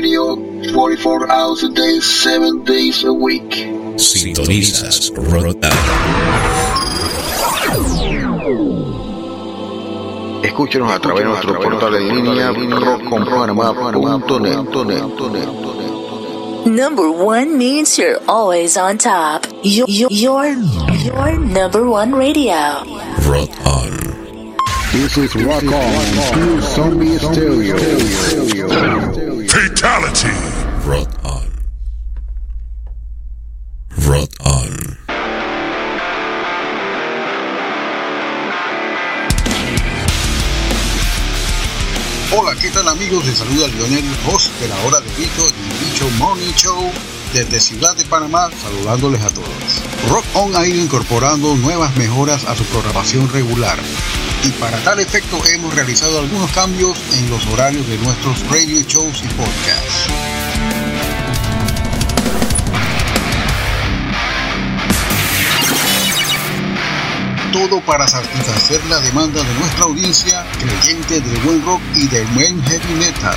radio 44 hours a day, 7 days a week. Sintonizas Rotan. Escúchenos a través de nuestro portal en línea rockconpanamá.net. Number one means you're always on top. Your, your, your, your number one radio. Rock on. This is Rock On, True Zombie Stereo. Fatality. Rock on. Rock on. Hola, ¿qué tal amigos? Les saluda Lionel, host de la hora de Bicho, el Bicho Morning Show desde Ciudad de Panamá, saludándoles a todos. Rock On ha ido incorporando nuevas mejoras a su programación regular y para tal efecto hemos realizado algunos cambios en los horarios de nuestros radio shows y podcasts. todo para satisfacer la demanda de nuestra audiencia creyente del buen rock y del buen heavy metal.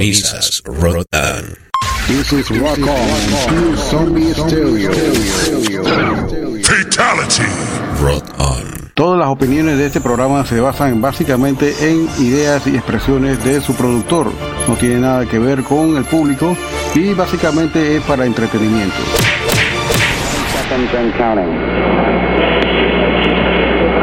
Sintonizas Rotan. This is Rock On, True Zombie Stereo. Fatality. Rock on. Todas las opiniones de este programa se basan básicamente en ideas y expresiones de su productor. No tiene nada que ver con el público y básicamente es para entretenimiento.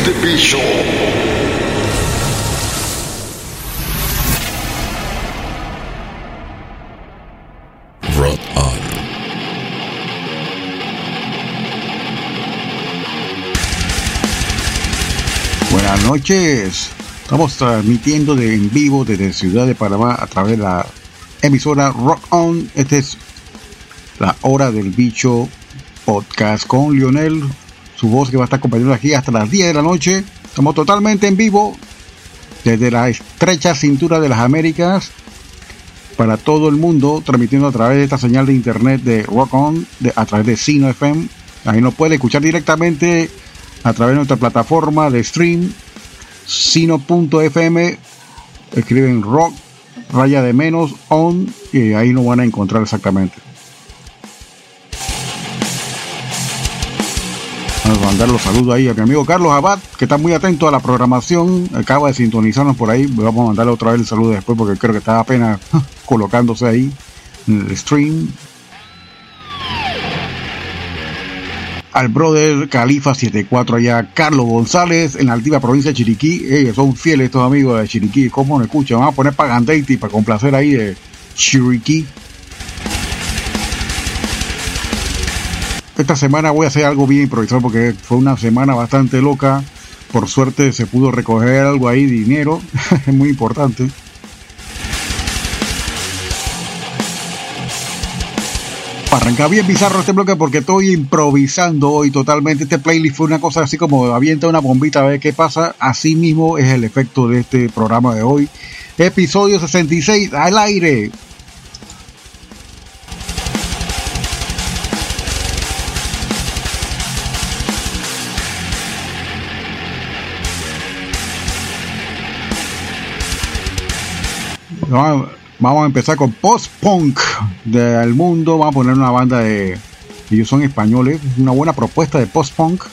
Release the Bishop. Rock on. Buenas noches. Estamos transmitiendo de en vivo desde Ciudad de Panamá a través de la emisora Rock On. Esta es la hora del bicho podcast con Lionel, su voz que va a estar acompañando aquí hasta las 10 de la noche. Estamos totalmente en vivo desde la estrecha cintura de las Américas para todo el mundo, transmitiendo a través de esta señal de internet de Rock On, a través de Sino FM. Ahí nos puede escuchar directamente a través de nuestra plataforma de stream, sino.fm. Escriben rock, raya de menos, on, y ahí nos van a encontrar exactamente. Mandar los saludos ahí a mi amigo Carlos Abad, que está muy atento a la programación, acaba de sintonizarnos por ahí. Vamos a mandarle otra vez el saludo después porque creo que está apenas colocándose ahí en el stream. Al brother Califa 74 allá, Carlos González en la altiva provincia de Chiriquí. Ellos son fieles estos amigos de Chiriquí. ¿Cómo nos escuchan? Vamos a poner Pagandeiti para complacer ahí de Chiriquí. Esta semana voy a hacer algo bien improvisado porque fue una semana bastante loca. Por suerte se pudo recoger algo ahí, dinero, es muy importante. arrancar bien bizarro este bloque porque estoy improvisando hoy totalmente. Este playlist fue una cosa así como avienta una bombita a ver qué pasa. Así mismo es el efecto de este programa de hoy. Episodio 66 al aire. Vamos a empezar con post-punk del mundo. Vamos a poner una banda de. Ellos son españoles. Una buena propuesta de post-punk.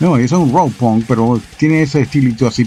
No, ellos son rock punk, pero tiene ese estilito así